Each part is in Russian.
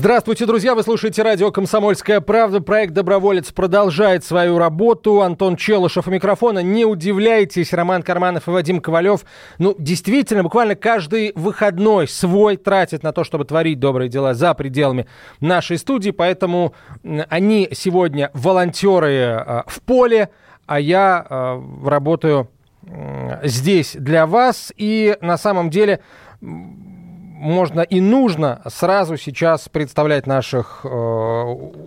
Здравствуйте, друзья! Вы слушаете радио «Комсомольская правда». Проект «Доброволец» продолжает свою работу. Антон Челышев у микрофона. Не удивляйтесь, Роман Карманов и Вадим Ковалев. Ну, действительно, буквально каждый выходной свой тратит на то, чтобы творить добрые дела за пределами нашей студии. Поэтому они сегодня волонтеры э, в поле, а я э, работаю здесь для вас. И на самом деле можно и нужно сразу сейчас представлять наших э,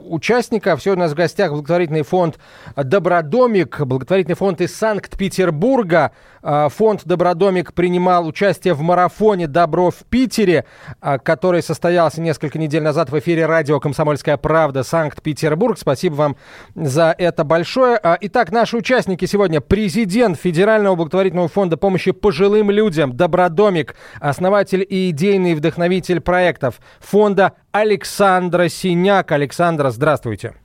участников. Сегодня у нас в гостях благотворительный фонд «Добродомик», благотворительный фонд из Санкт-Петербурга. Э, фонд «Добродомик» принимал участие в марафоне «Добро в Питере», э, который состоялся несколько недель назад в эфире радио «Комсомольская правда» Санкт-Петербург. Спасибо вам за это большое. Э, итак, наши участники сегодня. Президент Федерального благотворительного фонда помощи пожилым людям «Добродомик», основатель и идейный идейный вдохновитель проектов фонда Александра Синяк. Александра, здравствуйте.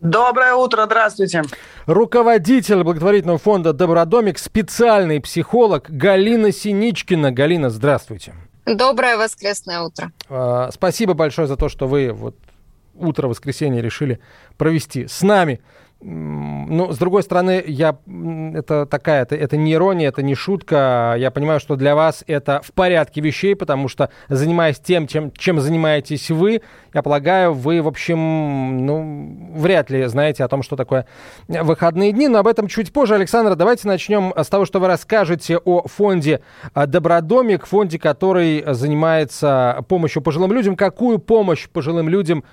Доброе утро, здравствуйте. Руководитель благотворительного фонда «Добродомик», специальный психолог Галина Синичкина. Галина, здравствуйте. Доброе воскресное утро. А, спасибо большое за то, что вы вот утро воскресенья решили провести с нами. Ну, с другой стороны, я, это такая, это, это не ирония, это не шутка. Я понимаю, что для вас это в порядке вещей, потому что, занимаясь тем, чем, чем занимаетесь вы, я полагаю, вы, в общем, ну, вряд ли знаете о том, что такое выходные дни. Но об этом чуть позже. Александр, давайте начнем с того, что вы расскажете о фонде «Добродомик», фонде, который занимается помощью пожилым людям. Какую помощь пожилым людям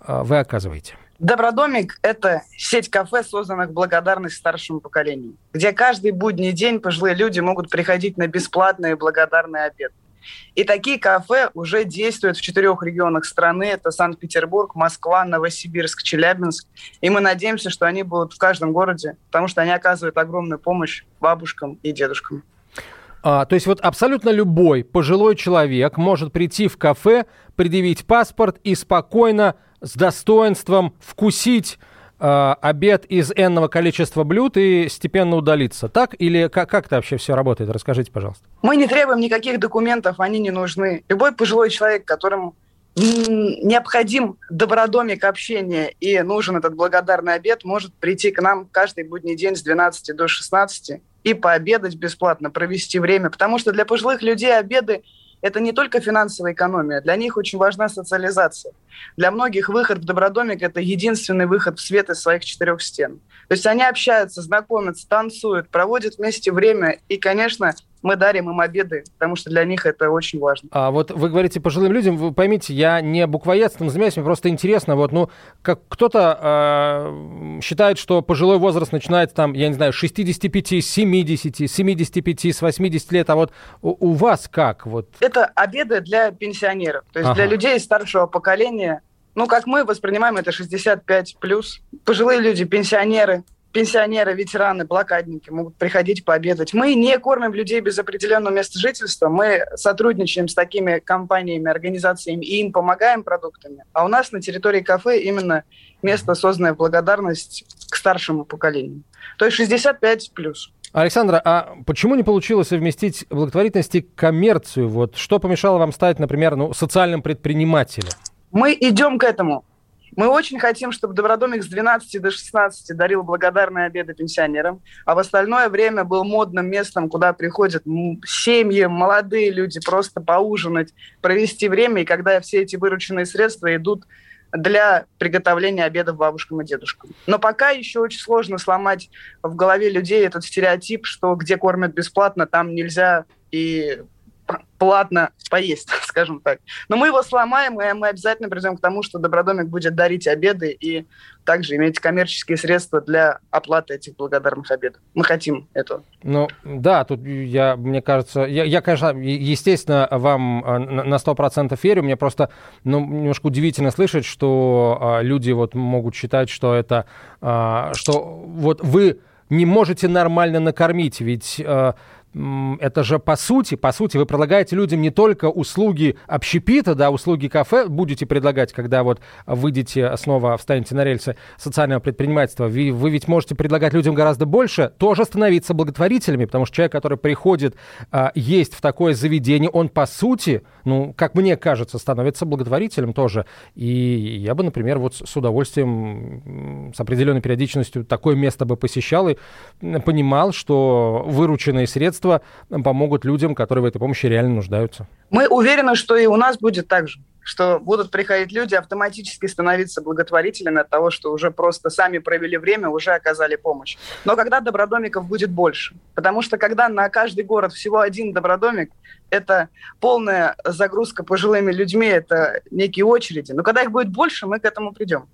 а, вы оказываете? Добродомик – это сеть кафе, созданных в благодарность старшему поколению, где каждый будний день пожилые люди могут приходить на бесплатный и благодарный обед. И такие кафе уже действуют в четырех регионах страны. Это Санкт-Петербург, Москва, Новосибирск, Челябинск. И мы надеемся, что они будут в каждом городе, потому что они оказывают огромную помощь бабушкам и дедушкам. А, то есть вот абсолютно любой пожилой человек может прийти в кафе, предъявить паспорт и спокойно с достоинством вкусить э, обед из энного количества блюд и степенно удалиться. Так? Или как, как это вообще все работает? Расскажите, пожалуйста. Мы не требуем никаких документов, они не нужны. Любой пожилой человек, которому необходим добродомик общения и нужен этот благодарный обед, может прийти к нам каждый будний день с 12 до 16 и пообедать бесплатно, провести время. Потому что для пожилых людей обеды это не только финансовая экономия, для них очень важна социализация. Для многих выход в Добродомик – это единственный выход в свет из своих четырех стен. То есть они общаются, знакомятся, танцуют, проводят вместе время. И, конечно, мы дарим им обеды, потому что для них это очень важно. А вот вы говорите пожилым людям, вы поймите, я не буквоедством занимаюсь, мне просто интересно, вот, ну, как кто-то э, считает, что пожилой возраст начинается там, я не знаю, 65, 70, 75, с 80 лет, а вот у, у вас как? Вот? Это обеды для пенсионеров, то есть ага. для людей старшего поколения, ну, как мы воспринимаем это 65 плюс, пожилые люди, пенсионеры, пенсионеры, ветераны, блокадники могут приходить пообедать. Мы не кормим людей без определенного места жительства. Мы сотрудничаем с такими компаниями, организациями и им помогаем продуктами. А у нас на территории кафе именно место, созданное в благодарность к старшему поколению. То есть 65 плюс. Александра, а почему не получилось совместить благотворительность и коммерцию? Вот что помешало вам стать, например, ну, социальным предпринимателем? Мы идем к этому. Мы очень хотим, чтобы Добродомик с 12 до 16 дарил благодарные обеды пенсионерам, а в остальное время был модным местом, куда приходят семьи, молодые люди просто поужинать, провести время, и когда все эти вырученные средства идут для приготовления обедов бабушкам и дедушкам. Но пока еще очень сложно сломать в голове людей этот стереотип, что где кормят бесплатно, там нельзя и платно поесть, скажем так. Но мы его сломаем, и мы обязательно придем к тому, что Добродомик будет дарить обеды и также иметь коммерческие средства для оплаты этих благодарных обедов. Мы хотим этого. Ну, да, тут я, мне кажется, я, я конечно, естественно, вам э, на сто процентов верю. Мне просто, ну, немножко удивительно слышать, что а, люди вот могут считать, что это, а, что вот вы не можете нормально накормить, ведь а, это же по сути, по сути, вы предлагаете людям не только услуги общепита, да, услуги кафе будете предлагать, когда вот выйдете снова, встанете на рельсы социального предпринимательства. Вы, вы ведь можете предлагать людям гораздо больше, тоже становиться благотворителями, потому что человек, который приходит а, есть в такое заведение, он по сути, ну, как мне кажется, становится благотворителем тоже. И я бы, например, вот с удовольствием, с определенной периодичностью такое место бы посещал и понимал, что вырученные средства средства помогут людям, которые в этой помощи реально нуждаются. Мы уверены, что и у нас будет так же что будут приходить люди автоматически становиться благотворителями от того, что уже просто сами провели время, уже оказали помощь. Но когда добродомиков будет больше? Потому что когда на каждый город всего один добродомик, это полная загрузка пожилыми людьми, это некие очереди. Но когда их будет больше, мы к этому придем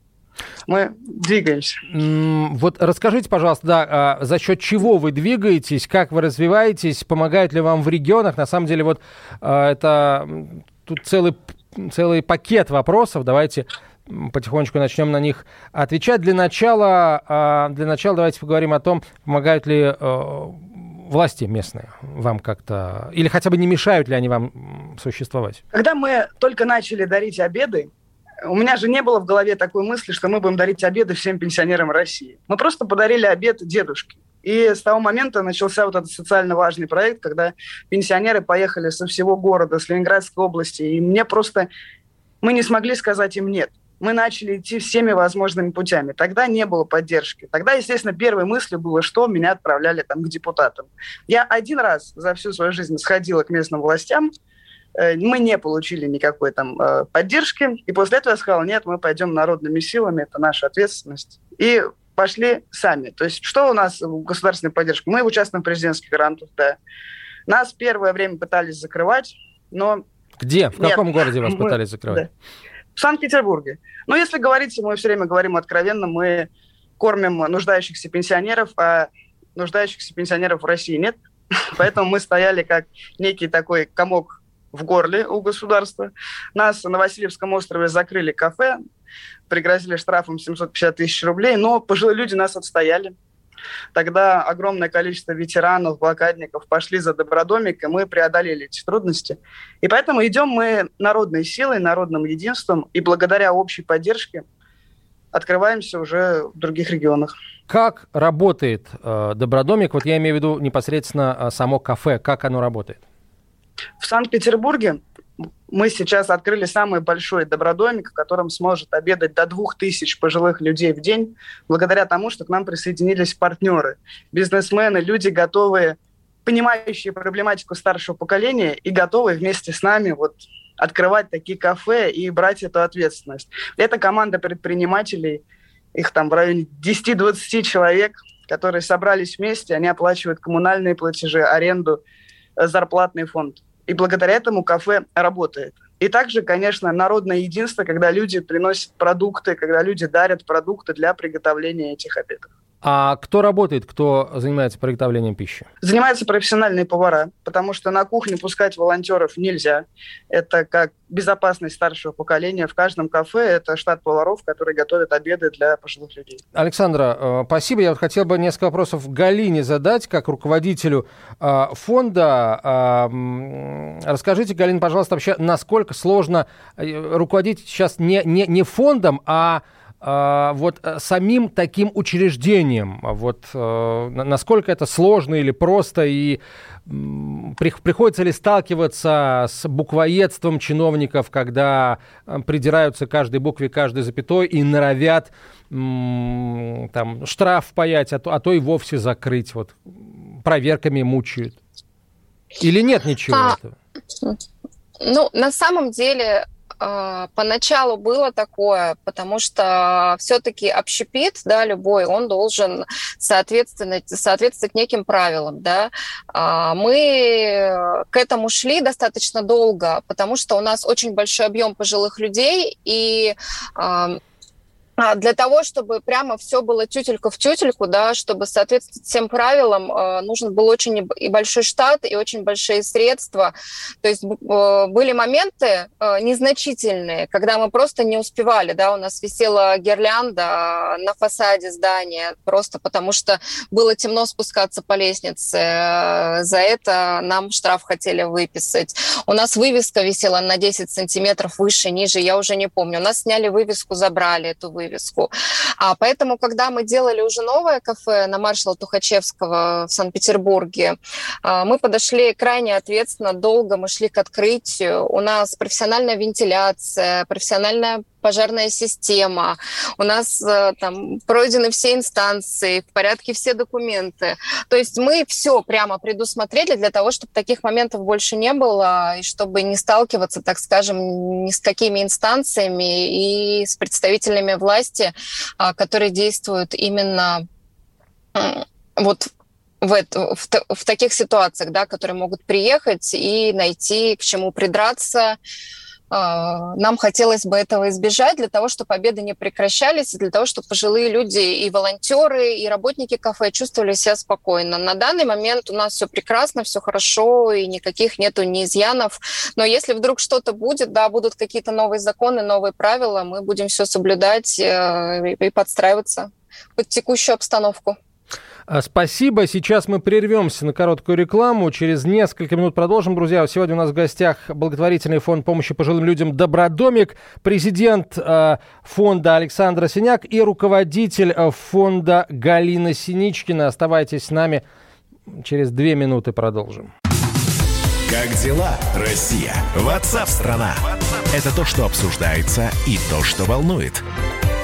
мы двигаемся. Вот расскажите, пожалуйста, да, а за счет чего вы двигаетесь, как вы развиваетесь, помогают ли вам в регионах? На самом деле, вот а, это тут целый, целый пакет вопросов. Давайте потихонечку начнем на них отвечать. Для начала, а, для начала давайте поговорим о том, помогают ли власти местные вам как-то, или хотя бы не мешают ли они вам существовать? Когда мы только начали дарить обеды, у меня же не было в голове такой мысли, что мы будем дарить обеды всем пенсионерам России. Мы просто подарили обед дедушке. И с того момента начался вот этот социально важный проект, когда пенсионеры поехали со всего города, с Ленинградской области, и мне просто... Мы не смогли сказать им «нет». Мы начали идти всеми возможными путями. Тогда не было поддержки. Тогда, естественно, первой мыслью было, что меня отправляли там к депутатам. Я один раз за всю свою жизнь сходила к местным властям, мы не получили никакой там э, поддержки. И после этого я сказала, нет, мы пойдем народными силами, это наша ответственность. И пошли сами. То есть что у нас в государственной поддержке? Мы участвуем в президентских грантах, да. Нас первое время пытались закрывать, но... Где? В каком нет. городе вас пытались закрывать? Да. В Санкт-Петербурге. Но если говорить, мы все время говорим откровенно, мы кормим нуждающихся пенсионеров, а нуждающихся пенсионеров в России нет. Поэтому мы стояли как некий такой комок в горле у государства. Нас на Васильевском острове закрыли кафе, пригрозили штрафом 750 тысяч рублей, но пожилые люди нас отстояли. Тогда огромное количество ветеранов, блокадников пошли за Добродомик, и мы преодолели эти трудности. И поэтому идем мы народной силой, народным единством, и благодаря общей поддержке открываемся уже в других регионах. Как работает э, Добродомик? Вот я имею в виду непосредственно э, само кафе. Как оно работает? В Санкт-Петербурге мы сейчас открыли самый большой добродомик, в котором сможет обедать до двух тысяч пожилых людей в день, благодаря тому, что к нам присоединились партнеры, бизнесмены, люди, готовые, понимающие проблематику старшего поколения и готовые вместе с нами вот открывать такие кафе и брать эту ответственность. Это команда предпринимателей, их там в районе 10-20 человек, которые собрались вместе, они оплачивают коммунальные платежи, аренду, зарплатный фонд. И благодаря этому кафе работает. И также, конечно, народное единство, когда люди приносят продукты, когда люди дарят продукты для приготовления этих обедов. А кто работает, кто занимается приготовлением пищи? Занимаются профессиональные повара, потому что на кухню пускать волонтеров нельзя. Это как безопасность старшего поколения. В каждом кафе это штат поваров, которые готовят обеды для пожилых людей. Александра, э, спасибо. Я вот хотел бы несколько вопросов Галине задать, как руководителю э, фонда. Э, расскажите, Галина, пожалуйста, вообще, насколько сложно руководить сейчас не, не, не фондом, а, вот э, самим таким учреждением, вот э, насколько это сложно или просто, и приходится ли сталкиваться с буквоедством чиновников, когда э, придираются каждой букве, каждой запятой и норовят там штраф паять, а то, а то и вовсе закрыть, вот проверками мучают. Или нет ничего а, этого? Ну, на самом деле поначалу было такое, потому что все-таки общепит, да, любой, он должен соответствовать, соответствовать неким правилам, да. А, мы к этому шли достаточно долго, потому что у нас очень большой объем пожилых людей, и а, для того, чтобы прямо все было тютелька в тютельку, да, чтобы соответствовать всем правилам, э, нужен был очень и большой штат, и очень большие средства. То есть э, были моменты э, незначительные, когда мы просто не успевали, да, у нас висела гирлянда на фасаде здания, просто потому что было темно спускаться по лестнице. За это нам штраф хотели выписать. У нас вывеска висела на 10 сантиметров выше, ниже, я уже не помню. У нас сняли вывеску, забрали эту вывеску вывеску. А поэтому, когда мы делали уже новое кафе на маршала Тухачевского в Санкт-Петербурге, а, мы подошли крайне ответственно, долго мы шли к открытию. У нас профессиональная вентиляция, профессиональная пожарная система, у нас э, там пройдены все инстанции, в порядке все документы. То есть мы все прямо предусмотрели для того, чтобы таких моментов больше не было, и чтобы не сталкиваться, так скажем, ни с какими инстанциями и с представителями власти, а, которые действуют именно вот в, это, в, в таких ситуациях, да, которые могут приехать и найти к чему придраться, нам хотелось бы этого избежать для того, чтобы победы не прекращались, для того, чтобы пожилые люди и волонтеры, и работники кафе чувствовали себя спокойно. На данный момент у нас все прекрасно, все хорошо, и никаких нету ни изъянов. Но если вдруг что-то будет, да, будут какие-то новые законы, новые правила, мы будем все соблюдать э, и подстраиваться под текущую обстановку. А, спасибо. Сейчас мы прервемся на короткую рекламу. Через несколько минут продолжим, друзья. Сегодня у нас в гостях благотворительный фонд помощи пожилым людям «Добродомик», президент э, фонда Александра Синяк и руководитель э, фонда Галина Синичкина. Оставайтесь с нами. Через две минуты продолжим. Как дела, Россия? Ватсап-страна! Это то, что обсуждается и то, что волнует.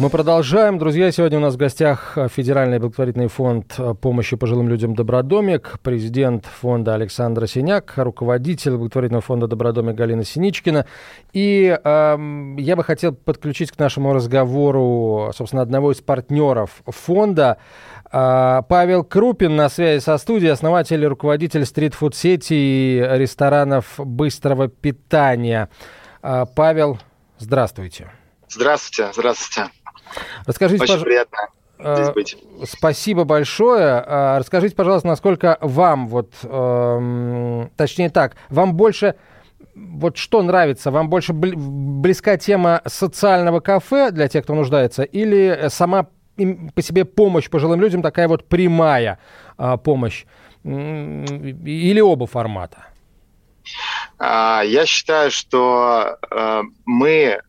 Мы продолжаем. Друзья, сегодня у нас в гостях Федеральный благотворительный фонд помощи пожилым людям «Добродомик», президент фонда Александра Синяк, руководитель благотворительного фонда «Добродомик» Галина Синичкина. И э, я бы хотел подключить к нашему разговору, собственно, одного из партнеров фонда, э, Павел Крупин на связи со студией, основатель и руководитель стритфуд-сети и ресторанов быстрого питания. Э, Павел, здравствуйте. Здравствуйте, здравствуйте. Расскажите, Очень пож... приятно здесь быть. Спасибо большое. А, расскажите, пожалуйста, насколько вам, вот, э, точнее так, вам больше, вот что нравится, вам больше близка тема социального кафе для тех, кто нуждается, или сама по себе помощь пожилым людям, такая вот прямая э, помощь, или оба формата? А, я считаю, что э, мы э,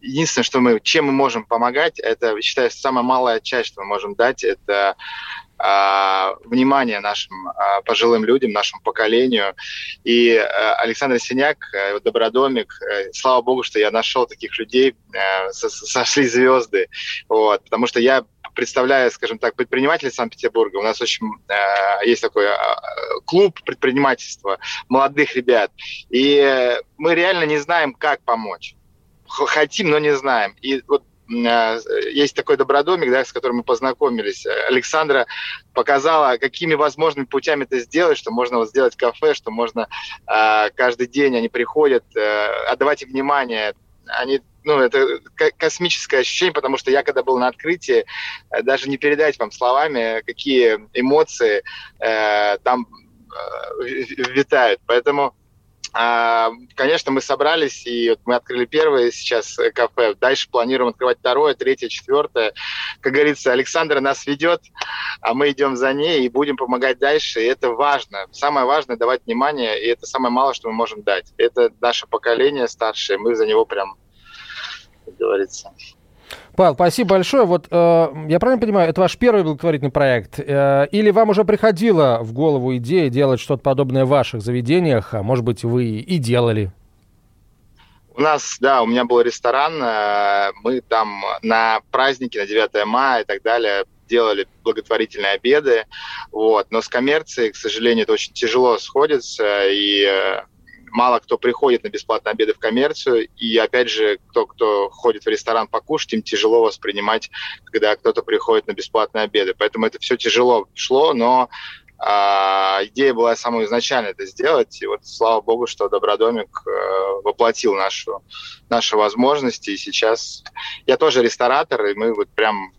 единственное, что мы, чем мы можем помогать, это, считаю, самая малая часть, что мы можем дать, это а, внимание нашим а, пожилым людям, нашему поколению. И э, Александр Синяк, Добродомик, слава богу, что я нашел таких людей, сошли звезды, вот, потому что я представляю, скажем так, предпринимателей Санкт-Петербурга. У нас очень э, есть такой э, клуб предпринимательства молодых ребят. И мы реально не знаем, как помочь. Хотим, но не знаем. И вот э, есть такой добродомик, да, с которым мы познакомились. Александра показала, какими возможными путями это сделать, что можно вот сделать кафе, что можно э, каждый день они приходят, э, отдавать им внимание. Они ну, это космическое ощущение, потому что я, когда был на открытии, э, даже не передать вам словами, какие эмоции э, там э, витают. Поэтому, э, конечно, мы собрались, и вот мы открыли первое сейчас кафе. Дальше планируем открывать второе, третье, четвертое. Как говорится, Александра нас ведет, а мы идем за ней и будем помогать дальше. И это важно. Самое важное – давать внимание, и это самое малое, что мы можем дать. Это наше поколение старшее, мы за него прям как говорится. Павел, спасибо большое. Вот э, я правильно понимаю, это ваш первый благотворительный проект? Э, или вам уже приходила в голову идея делать что-то подобное в ваших заведениях, а может быть, вы и делали? У нас, да, у меня был ресторан, э, мы там на праздники, на 9 мая и так далее делали благотворительные обеды, вот, но с коммерцией, к сожалению, это очень тяжело сходится, и э, мало кто приходит на бесплатные обеды в коммерцию, и опять же, кто, кто ходит в ресторан покушать, им тяжело воспринимать, когда кто-то приходит на бесплатные обеды. Поэтому это все тяжело шло, но а, идея была самая изначальная это сделать, и вот слава богу, что Добродомик э, воплотил нашу, наши возможности, и сейчас я тоже ресторатор, и мы вот прям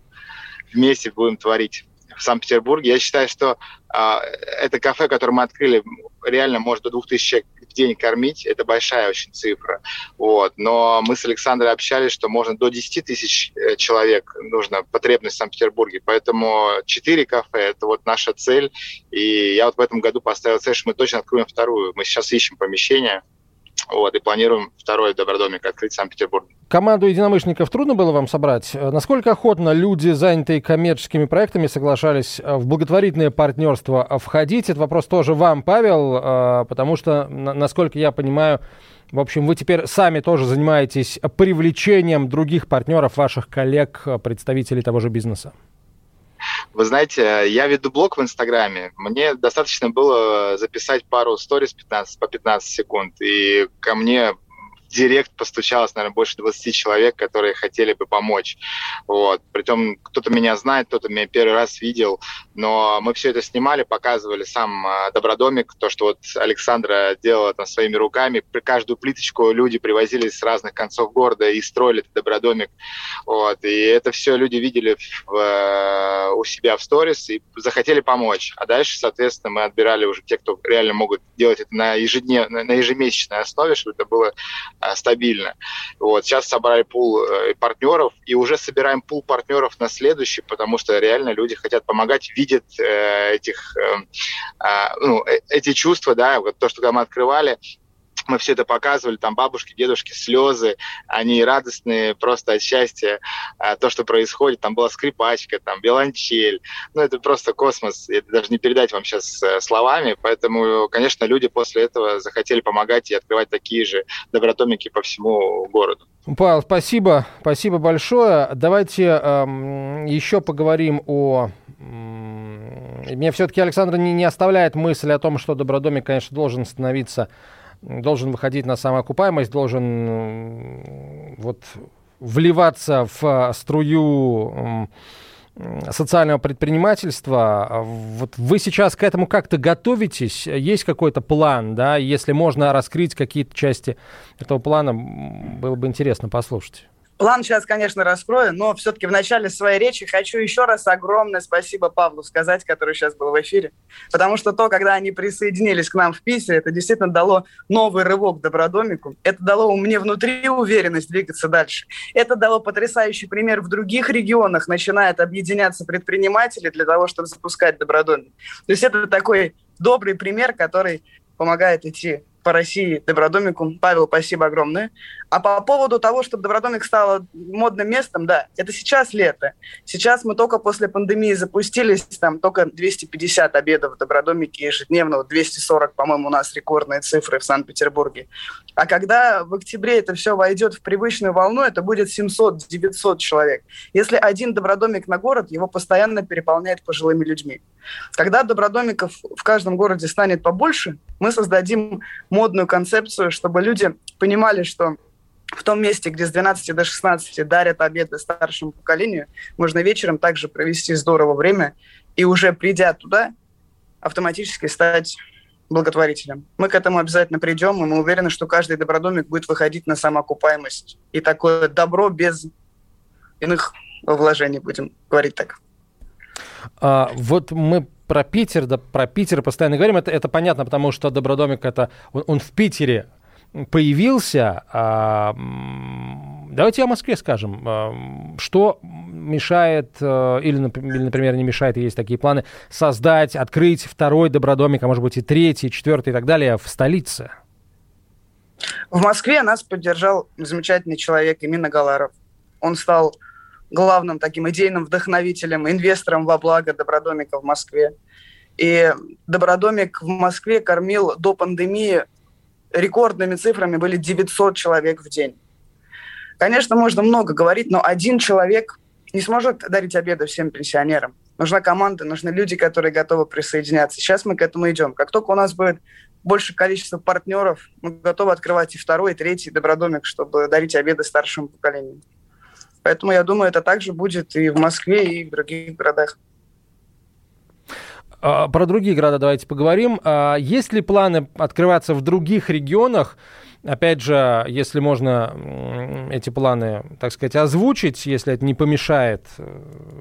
вместе будем творить в Санкт-Петербурге. Я считаю, что э, это кафе, которое мы открыли, реально может до 2000 человек в день кормить. Это большая очень цифра. Вот. Но мы с Александрой общались, что можно до 10 тысяч э, человек нужно потребность в Санкт-Петербурге. Поэтому 4 кафе – это вот наша цель. И я вот в этом году поставил цель, что мы точно откроем вторую. Мы сейчас ищем помещение. Вот, и планируем второй добродомик открыть в Санкт-Петербурге. Команду единомышленников трудно было вам собрать? Насколько охотно люди, занятые коммерческими проектами, соглашались э, в благотворительное партнерство входить? Это вопрос тоже вам, Павел, э, потому что, насколько я понимаю, в общем, вы теперь сами тоже занимаетесь привлечением других партнеров, ваших коллег, э, представителей того же бизнеса. Вы знаете, я веду блог в Инстаграме. Мне достаточно было записать пару сториз 15, по 15 секунд, и ко мне директ постучалось, наверное, больше 20 человек, которые хотели бы помочь. Вот. Притом кто-то меня знает, кто-то меня первый раз видел, но мы все это снимали, показывали сам а, Добродомик, то, что вот Александра делала там своими руками. При каждую плиточку люди привозили с разных концов города и строили этот Добродомик. Вот. И это все люди видели в, у себя в сторис и захотели помочь. А дальше, соответственно, мы отбирали уже те, кто реально могут делать это на, ежедневной, на ежемесячной основе, чтобы это было стабильно. Вот. Сейчас собрали пул э, партнеров и уже собираем пул партнеров на следующий, потому что реально люди хотят помогать, видят э, этих, э, а, ну, э, эти чувства, да, вот то, что когда мы открывали, мы все это показывали, там бабушки, дедушки, слезы, они радостные просто от счастья, а, то, что происходит, там была скрипачка, там виолончель, ну это просто космос, это даже не передать вам сейчас э, словами, поэтому, конечно, люди после этого захотели помогать и открывать такие же добротомики по всему городу. Павел, спасибо, спасибо большое. Давайте эм, еще поговорим о меня все-таки Александр не, не оставляет мысль о том, что Добродомик, конечно, должен становиться должен выходить на самоокупаемость, должен вот вливаться в струю социального предпринимательства. Вот вы сейчас к этому как-то готовитесь? Есть какой-то план, да? Если можно раскрыть какие-то части этого плана, было бы интересно послушать. План сейчас, конечно, раскрою, но все-таки в начале своей речи хочу еще раз огромное спасибо Павлу сказать, который сейчас был в эфире. Потому что то, когда они присоединились к нам в Питере, это действительно дало новый рывок Добродомику. Это дало мне внутри уверенность двигаться дальше. Это дало потрясающий пример в других регионах. Начинают объединяться предприниматели для того, чтобы запускать Добродомик. То есть это такой добрый пример, который помогает идти по России Добродомику. Павел, спасибо огромное. А по поводу того, чтобы Добродомик стал модным местом, да, это сейчас лето. Сейчас мы только после пандемии запустились, там только 250 обедов в Добродомике ежедневно, 240, по-моему, у нас рекордные цифры в Санкт-Петербурге. А когда в октябре это все войдет в привычную волну, это будет 700-900 человек. Если один Добродомик на город, его постоянно переполняет пожилыми людьми. Когда Добродомиков в каждом городе станет побольше, мы создадим модную концепцию, чтобы люди понимали, что в том месте, где с 12 до 16 дарят обеды старшему поколению, можно вечером также провести здорово время и уже придя туда, автоматически стать благотворителем. Мы к этому обязательно придем, и мы уверены, что каждый добродомик будет выходить на самоокупаемость. И такое добро без иных вложений, будем говорить так. А, вот мы про Питер, да, про Питер постоянно говорим. Это, это понятно, потому что Добродомик это он, он в Питере появился. А, давайте о Москве скажем. А, что мешает, а, или, например, не мешает, есть такие планы, создать, открыть второй Добродомик, а может быть и третий, четвертый и так далее в столице? В Москве нас поддержал замечательный человек Имина Галаров. Он стал главным таким идейным вдохновителем, инвестором во благо Добродомика в Москве. И Добродомик в Москве кормил до пандемии рекордными цифрами были 900 человек в день. Конечно, можно много говорить, но один человек не сможет дарить обеды всем пенсионерам. Нужна команда, нужны люди, которые готовы присоединяться. Сейчас мы к этому идем. Как только у нас будет больше количество партнеров, мы готовы открывать и второй, и третий добродомик, чтобы дарить обеды старшему поколению. Поэтому я думаю, это также будет и в Москве, и в других городах. А, про другие города давайте поговорим. А, есть ли планы открываться в других регионах? Опять же, если можно эти планы, так сказать, озвучить, если это не помешает э,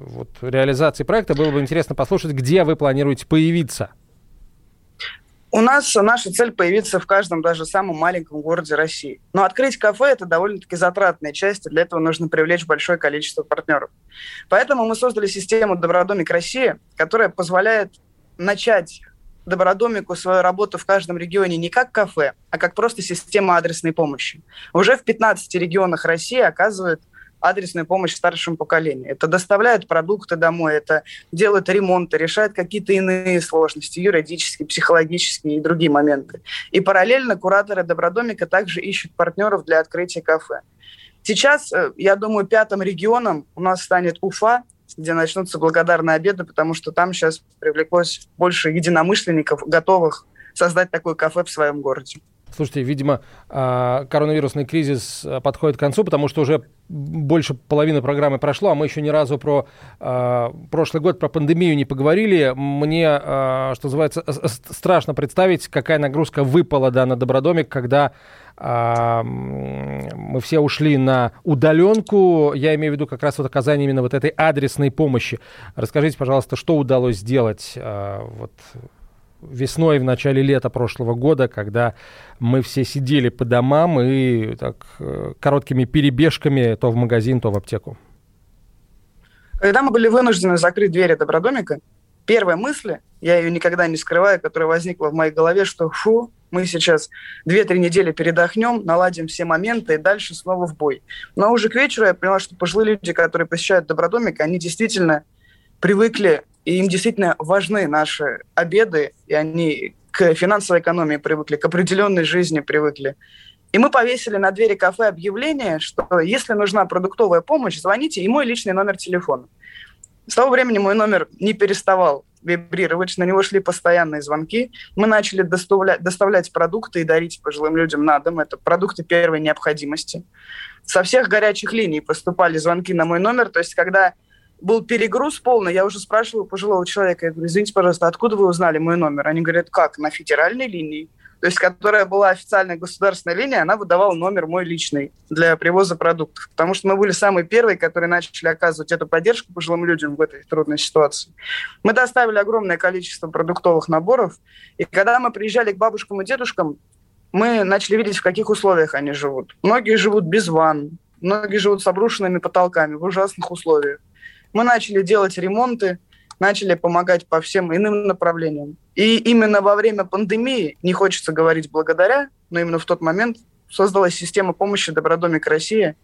вот, реализации проекта, было бы интересно послушать, где вы планируете появиться. У нас наша цель появиться в каждом, даже самом маленьком городе России. Но открыть кафе – это довольно-таки затратная часть, и для этого нужно привлечь большое количество партнеров. Поэтому мы создали систему «Добродомик России», которая позволяет начать Добродомику свою работу в каждом регионе не как кафе, а как просто система адресной помощи. Уже в 15 регионах России оказывают адресную помощь старшему поколению. Это доставляют продукты домой, это делают ремонты, решают какие-то иные сложности, юридические, психологические и другие моменты. И параллельно кураторы Добродомика также ищут партнеров для открытия кафе. Сейчас, э, я думаю, пятым регионом у нас станет Уфа, где начнутся благодарные обеды, потому что там сейчас привлеклось больше единомышленников, готовых создать такое кафе в своем городе. Слушайте, видимо, а, коронавирусный кризис а, подходит к концу, потому что уже больше половины программы прошло, а мы еще ни разу про э, прошлый год, про пандемию не поговорили. Мне, что называется, страшно представить, какая нагрузка выпала да, на Добродомик, когда мы все ушли на удаленку. Я имею в виду как раз вот оказание именно вот этой адресной помощи. Расскажите, пожалуйста, что удалось сделать э, вот, весной, в начале лета прошлого года, когда мы все сидели по домам и так э, короткими перебежками то в магазин, то в аптеку? Когда мы были вынуждены закрыть двери Добродомика, первая мысль, я ее никогда не скрываю, которая возникла в моей голове, что фу, мы сейчас 2-3 недели передохнем, наладим все моменты и дальше снова в бой. Но уже к вечеру я поняла, что пожилые люди, которые посещают Добродомик, они действительно привыкли и им действительно важны наши обеды, и они к финансовой экономии привыкли, к определенной жизни привыкли. И мы повесили на двери кафе объявление, что если нужна продуктовая помощь, звоните, и мой личный номер телефона. С того времени мой номер не переставал вибрировать, на него шли постоянные звонки. Мы начали доставлять, продукты и дарить пожилым людям на дом. Это продукты первой необходимости. Со всех горячих линий поступали звонки на мой номер. То есть, когда был перегруз полный, я уже спрашиваю пожилого человека, я говорю, извините, пожалуйста, откуда вы узнали мой номер? Они говорят, как, на федеральной линии, то есть которая была официальная государственная линия, она выдавала номер мой личный для привоза продуктов, потому что мы были самые первые, которые начали оказывать эту поддержку пожилым людям в этой трудной ситуации. Мы доставили огромное количество продуктовых наборов, и когда мы приезжали к бабушкам и дедушкам, мы начали видеть, в каких условиях они живут. Многие живут без ванн, многие живут с обрушенными потолками, в ужасных условиях. Мы начали делать ремонты, начали помогать по всем иным направлениям. И именно во время пандемии, не хочется говорить благодаря, но именно в тот момент создалась система помощи «Добродомик Россия»,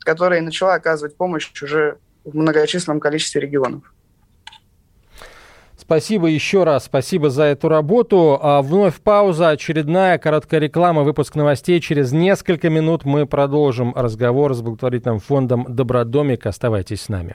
которая начала оказывать помощь уже в многочисленном количестве регионов. Спасибо еще раз, спасибо за эту работу. А вновь пауза, очередная короткая реклама, выпуск новостей. Через несколько минут мы продолжим разговор с благотворительным фондом «Добродомик». Оставайтесь с нами.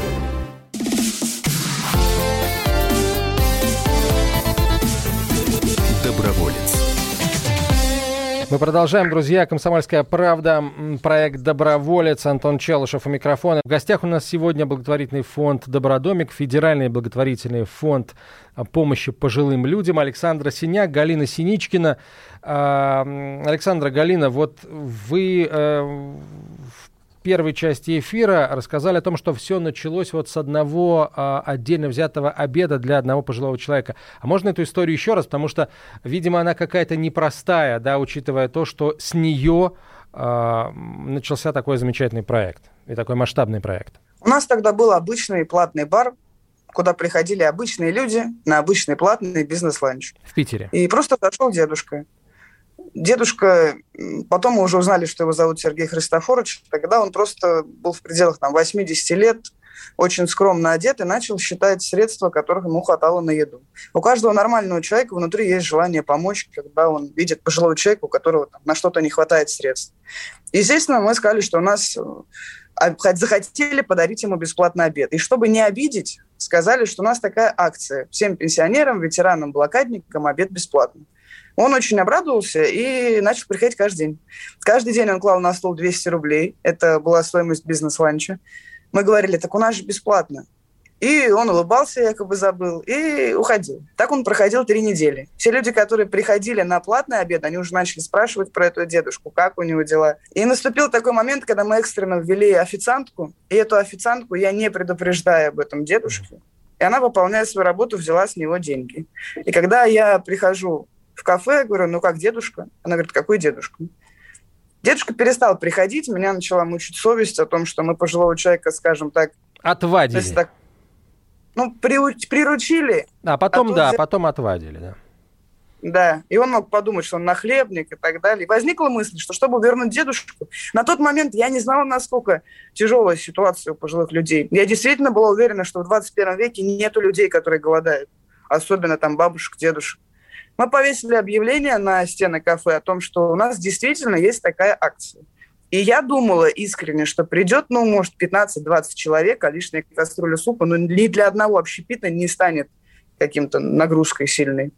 Мы продолжаем, друзья. Комсомольская правда. Проект «Доброволец». Антон Челышев у микрофона. В гостях у нас сегодня благотворительный фонд «Добродомик», федеральный благотворительный фонд помощи пожилым людям. Александра Синяк, Галина Синичкина. А, Александра, Галина, вот вы э, в первой части эфира рассказали о том, что все началось вот с одного а, отдельно взятого обеда для одного пожилого человека. А можно эту историю еще раз? Потому что, видимо, она какая-то непростая, да, учитывая то, что с нее а, начался такой замечательный проект и такой масштабный проект. У нас тогда был обычный платный бар, куда приходили обычные люди на обычный платный бизнес-ланч. В Питере. И просто зашел дедушка. Дедушка, потом мы уже узнали, что его зовут Сергей Христофорович, тогда он просто был в пределах там, 80 лет, очень скромно одет и начал считать средства, которых ему хватало на еду. У каждого нормального человека внутри есть желание помочь, когда он видит пожилого человека, у которого там, на что-то не хватает средств. Естественно, мы сказали, что у нас а, захотели подарить ему бесплатный обед. И чтобы не обидеть, сказали, что у нас такая акция. Всем пенсионерам, ветеранам, блокадникам обед бесплатный. Он очень обрадовался и начал приходить каждый день. Каждый день он клал на стол 200 рублей. Это была стоимость бизнес-ланча. Мы говорили, так у нас же бесплатно. И он улыбался, якобы забыл, и уходил. Так он проходил три недели. Все люди, которые приходили на платный обед, они уже начали спрашивать про эту дедушку, как у него дела. И наступил такой момент, когда мы экстренно ввели официантку, и эту официантку я не предупреждаю об этом дедушке, и она, выполняя свою работу, взяла с него деньги. И когда я прихожу в кафе, я говорю, ну как дедушка? Она говорит, какой дедушка? Дедушка перестал приходить, меня начала мучить совесть о том, что мы пожилого человека, скажем так... Отвадили. Так, ну, приуч, приручили. А потом, а да, потом отвадили, да. Да, и он мог подумать, что он нахлебник и так далее. И возникла мысль, что чтобы вернуть дедушку, на тот момент я не знала, насколько тяжелая ситуация у пожилых людей. Я действительно была уверена, что в 21 веке нету людей, которые голодают. Особенно там бабушек, дедушек. Мы повесили объявление на стены кафе о том, что у нас действительно есть такая акция. И я думала искренне, что придет, ну, может, 15-20 человек, а лишняя кастрюля супа, ну, ни для одного общепита не станет каким-то нагрузкой сильной.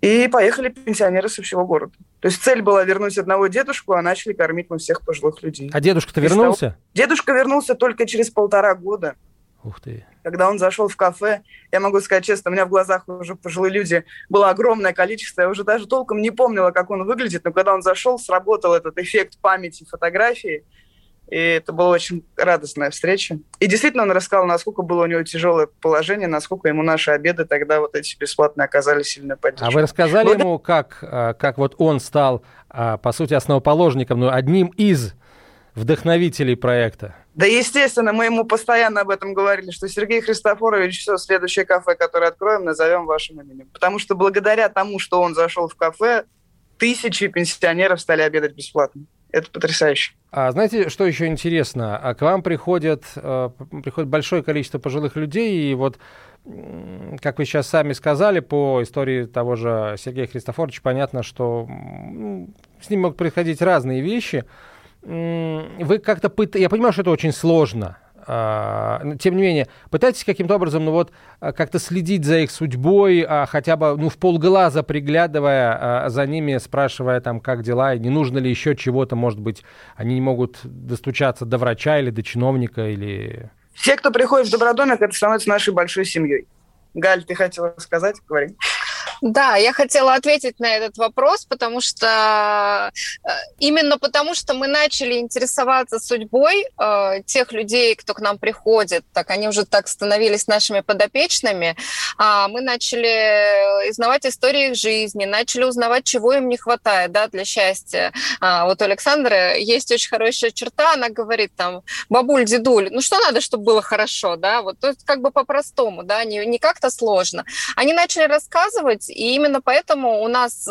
И поехали пенсионеры со всего города. То есть цель была вернуть одного дедушку, а начали кормить мы всех пожилых людей. А дедушка-то вернулся? Того... Дедушка вернулся только через полтора года. Ух ты. Когда он зашел в кафе, я могу сказать честно, у меня в глазах уже пожилые люди было огромное количество. Я уже даже толком не помнила, как он выглядит, но когда он зашел, сработал этот эффект памяти фотографии. И это была очень радостная встреча. И действительно он рассказал, насколько было у него тяжелое положение, насколько ему наши обеды тогда вот эти бесплатные оказали сильную поддержку. А вы рассказали Благодаря... ему, как, как вот он стал, по сути, основоположником, ну, одним из вдохновителей проекта? Да, естественно, мы ему постоянно об этом говорили, что Сергей Христофорович, все, следующее кафе, которое откроем, назовем вашим именем. Потому что благодаря тому, что он зашел в кафе, тысячи пенсионеров стали обедать бесплатно. Это потрясающе. А знаете, что еще интересно? А к вам приходят, э, приходит большое количество пожилых людей, и вот, как вы сейчас сами сказали, по истории того же Сергея Христофоровича, понятно, что ну, с ним могут происходить разные вещи – вы как-то... Пыт... Я понимаю, что это очень сложно. А, тем не менее, пытайтесь каким-то образом, ну вот, а, как-то следить за их судьбой, а, хотя бы, ну, в полглаза приглядывая за ними, спрашивая там, как дела, и не нужно ли еще чего-то, может быть, они не могут достучаться до врача или до чиновника, или... Все, кто приходит в Добродомик, это становится нашей большой семьей. Галь, ты хотела сказать? Говори. Да, я хотела ответить на этот вопрос, потому что э, именно потому, что мы начали интересоваться судьбой э, тех людей, кто к нам приходит, так они уже так становились нашими подопечными, э, мы начали узнавать истории их жизни, начали узнавать, чего им не хватает да, для счастья. А, вот у Александры есть очень хорошая черта, она говорит там, бабуль, дедуль, ну что надо, чтобы было хорошо, да, вот то есть как бы по-простому, да, не, не как-то сложно. Они начали рассказывать, и именно поэтому у нас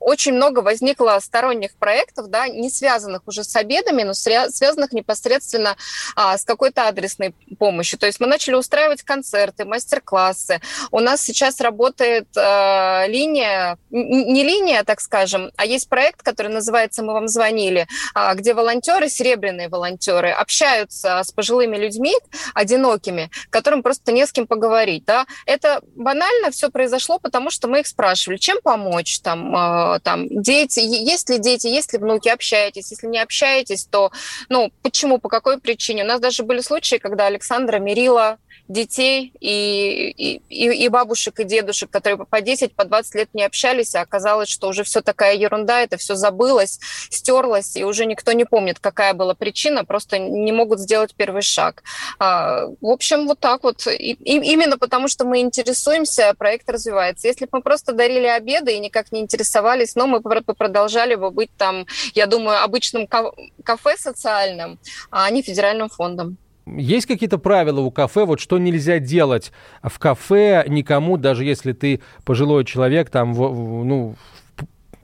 очень много возникло сторонних проектов, да, не связанных уже с обедами, но связанных непосредственно а, с какой-то адресной помощью. То есть мы начали устраивать концерты, мастер-классы. У нас сейчас работает а, линия, не линия, так скажем, а есть проект, который называется «Мы вам звонили», а, где волонтеры, серебряные волонтеры, общаются с пожилыми людьми, одинокими, которым просто не с кем поговорить. Да. Это банально все произошло, потому что мы их спрашивали, чем помочь, там, а, там дети, есть ли дети, есть ли внуки, общаетесь. Если не общаетесь, то, ну, почему, по какой причине? У нас даже были случаи, когда Александра мирила детей и, и, и бабушек, и дедушек, которые по 10, по 20 лет не общались, а оказалось, что уже все такая ерунда, это все забылось, стерлось, и уже никто не помнит, какая была причина, просто не могут сделать первый шаг. А, в общем, вот так вот. И, и именно потому, что мы интересуемся, проект развивается. Если бы мы просто дарили обеды и никак не интересовались, но мы продолжали бы быть там, я думаю, обычным кафе социальным, а не федеральным фондом. Есть какие-то правила у кафе, вот что нельзя делать в кафе никому, даже если ты пожилой человек, там, в, ну,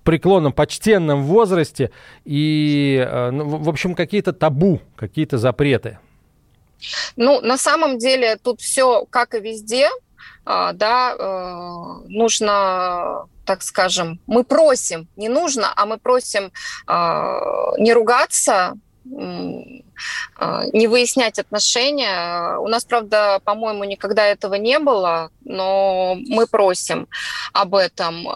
преклонном, почтенном возрасте, и, э, ну, в общем, какие-то табу, какие-то запреты? Ну, на самом деле тут все как и везде, а, да, э, нужно так скажем, мы просим, не нужно, а мы просим а, не ругаться, а, не выяснять отношения. У нас, правда, по-моему, никогда этого не было, но мы просим об этом.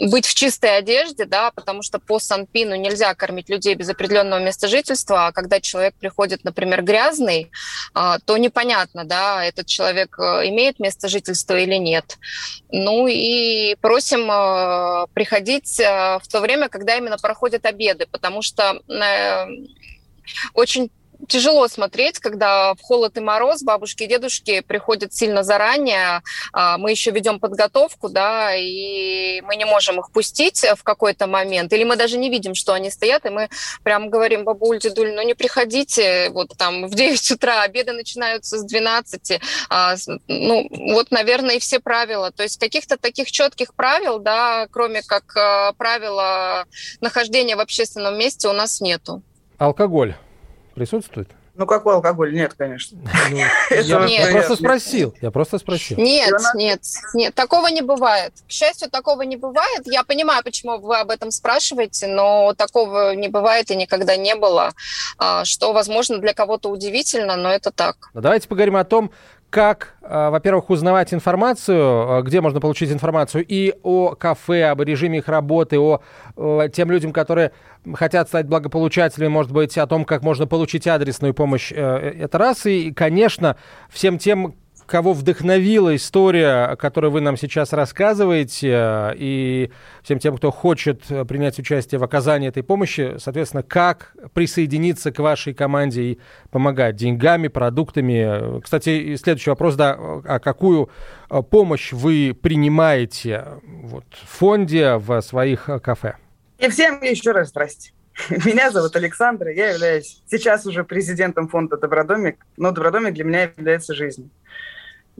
Быть в чистой одежде, да, потому что по Санпину нельзя кормить людей без определенного места жительства, а когда человек приходит, например, грязный, а, то непонятно, да, этот человек э, имеет место жительства или нет. Ну и просим э, приходить э, в то время, когда именно проходят обеды, потому что очень тяжело смотреть, когда в холод и мороз бабушки и дедушки приходят сильно заранее. А, мы еще ведем подготовку, да, и мы не можем их пустить в какой-то момент. Или мы даже не видим, что они стоят, и мы прям говорим, бабуль, дедуль, ну не приходите вот там в 9 утра, обеды начинаются с 12. А, ну, вот, наверное, и все правила. То есть каких-то таких четких правил, да, кроме как а, правила нахождения в общественном месте у нас нету. Алкоголь присутствует? Ну, какой алкоголь? Нет, конечно. Ну, я просто спросил. Я просто спросил. Нет, нет, нет, такого не бывает. К счастью, такого не бывает. Я понимаю, почему вы об этом спрашиваете, но такого не бывает и никогда не было. А, что, возможно, для кого-то удивительно, но это так. Ну, давайте поговорим о том, как, а, во-первых, узнавать информацию, а, где можно получить информацию и о кафе, об режиме их работы, о, о тем людям, которые хотят стать благополучателями, может быть, о том, как можно получить адресную помощь. Э, это раз. И, конечно, всем тем, кого вдохновила история, которую вы нам сейчас рассказываете, и всем тем, кто хочет принять участие в оказании этой помощи, соответственно, как присоединиться к вашей команде и помогать деньгами, продуктами. Кстати, следующий вопрос, да, а какую помощь вы принимаете вот, в фонде, в своих кафе? И всем еще раз здрасте. Меня зовут Александр, я являюсь сейчас уже президентом фонда «Добродомик», но «Добродомик» для меня является жизнью.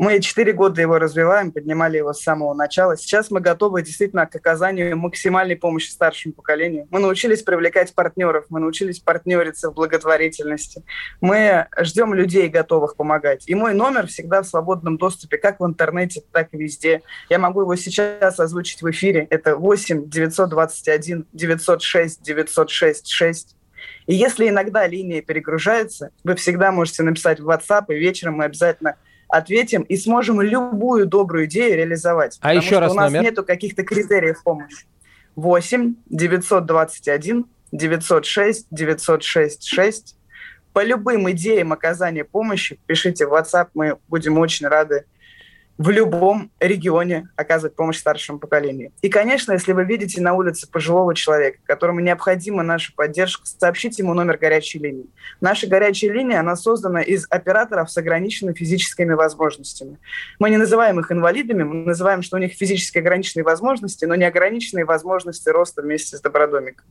Мы четыре года его развиваем, поднимали его с самого начала. Сейчас мы готовы действительно к оказанию максимальной помощи старшему поколению. Мы научились привлекать партнеров, мы научились партнериться в благотворительности. Мы ждем людей, готовых помогать. И мой номер всегда в свободном доступе, как в интернете, так и везде. Я могу его сейчас озвучить в эфире. Это 8 921 906 906 6. И если иногда линия перегружается, вы всегда можете написать в WhatsApp, и вечером мы обязательно ответим и сможем любую добрую идею реализовать. А еще раз у нас номер. нету каких-то критериев помощи. 8 921 906 906 6. По любым идеям оказания помощи пишите в WhatsApp, мы будем очень рады в любом регионе оказывать помощь старшему поколению. И, конечно, если вы видите на улице пожилого человека, которому необходима наша поддержка, сообщите ему номер горячей линии. Наша горячая линия, она создана из операторов с ограниченными физическими возможностями. Мы не называем их инвалидами, мы называем, что у них физически ограниченные возможности, но не ограниченные возможности роста вместе с добродомиком.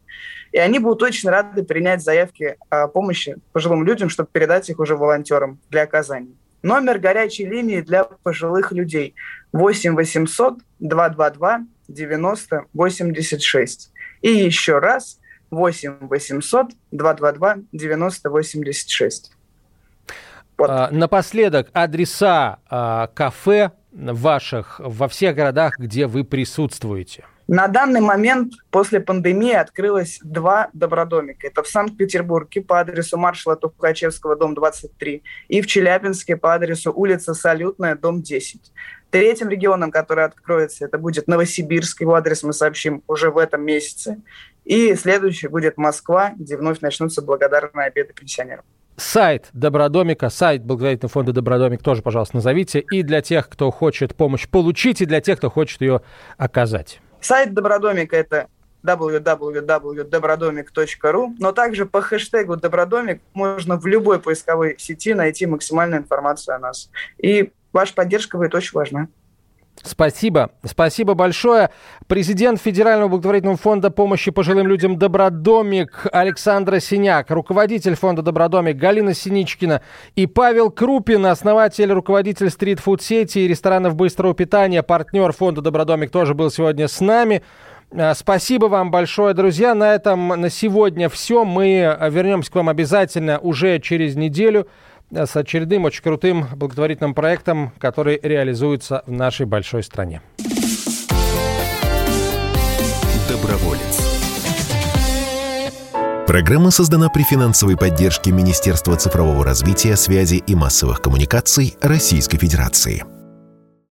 И они будут очень рады принять заявки о помощи пожилым людям, чтобы передать их уже волонтерам для оказания. Номер горячей линии для пожилых людей 8 800 222 90 86. И еще раз 8 800 222 90 86. Вот. А, напоследок, адреса а, кафе ваших во всех городах, где вы присутствуете. На данный момент после пандемии открылось два добродомика. Это в Санкт-Петербурге по адресу маршала Тухачевского, дом 23, и в Челябинске по адресу улица Салютная, дом 10. Третьим регионом, который откроется, это будет Новосибирск. Его адрес мы сообщим уже в этом месяце. И следующий будет Москва, где вновь начнутся благодарные обеды пенсионерам. Сайт Добродомика, сайт благотворительного фонда Добродомик тоже, пожалуйста, назовите. И для тех, кто хочет помощь получить, и для тех, кто хочет ее оказать. Сайт Добродомика – это www.dobrodomik.ru, но также по хэштегу «Добродомик» можно в любой поисковой сети найти максимальную информацию о нас. И ваша поддержка будет очень важна. Спасибо. Спасибо большое. Президент Федерального благотворительного фонда помощи пожилым людям «Добродомик» Александра Синяк, руководитель фонда «Добродомик» Галина Синичкина и Павел Крупин, основатель, руководитель стритфуд-сети и ресторанов быстрого питания, партнер фонда «Добродомик» тоже был сегодня с нами. А, спасибо вам большое, друзья. На этом на сегодня все. Мы вернемся к вам обязательно уже через неделю с очередным очень крутым благотворительным проектом, который реализуется в нашей большой стране. Доброволец. Программа создана при финансовой поддержке Министерства цифрового развития, связи и массовых коммуникаций Российской Федерации.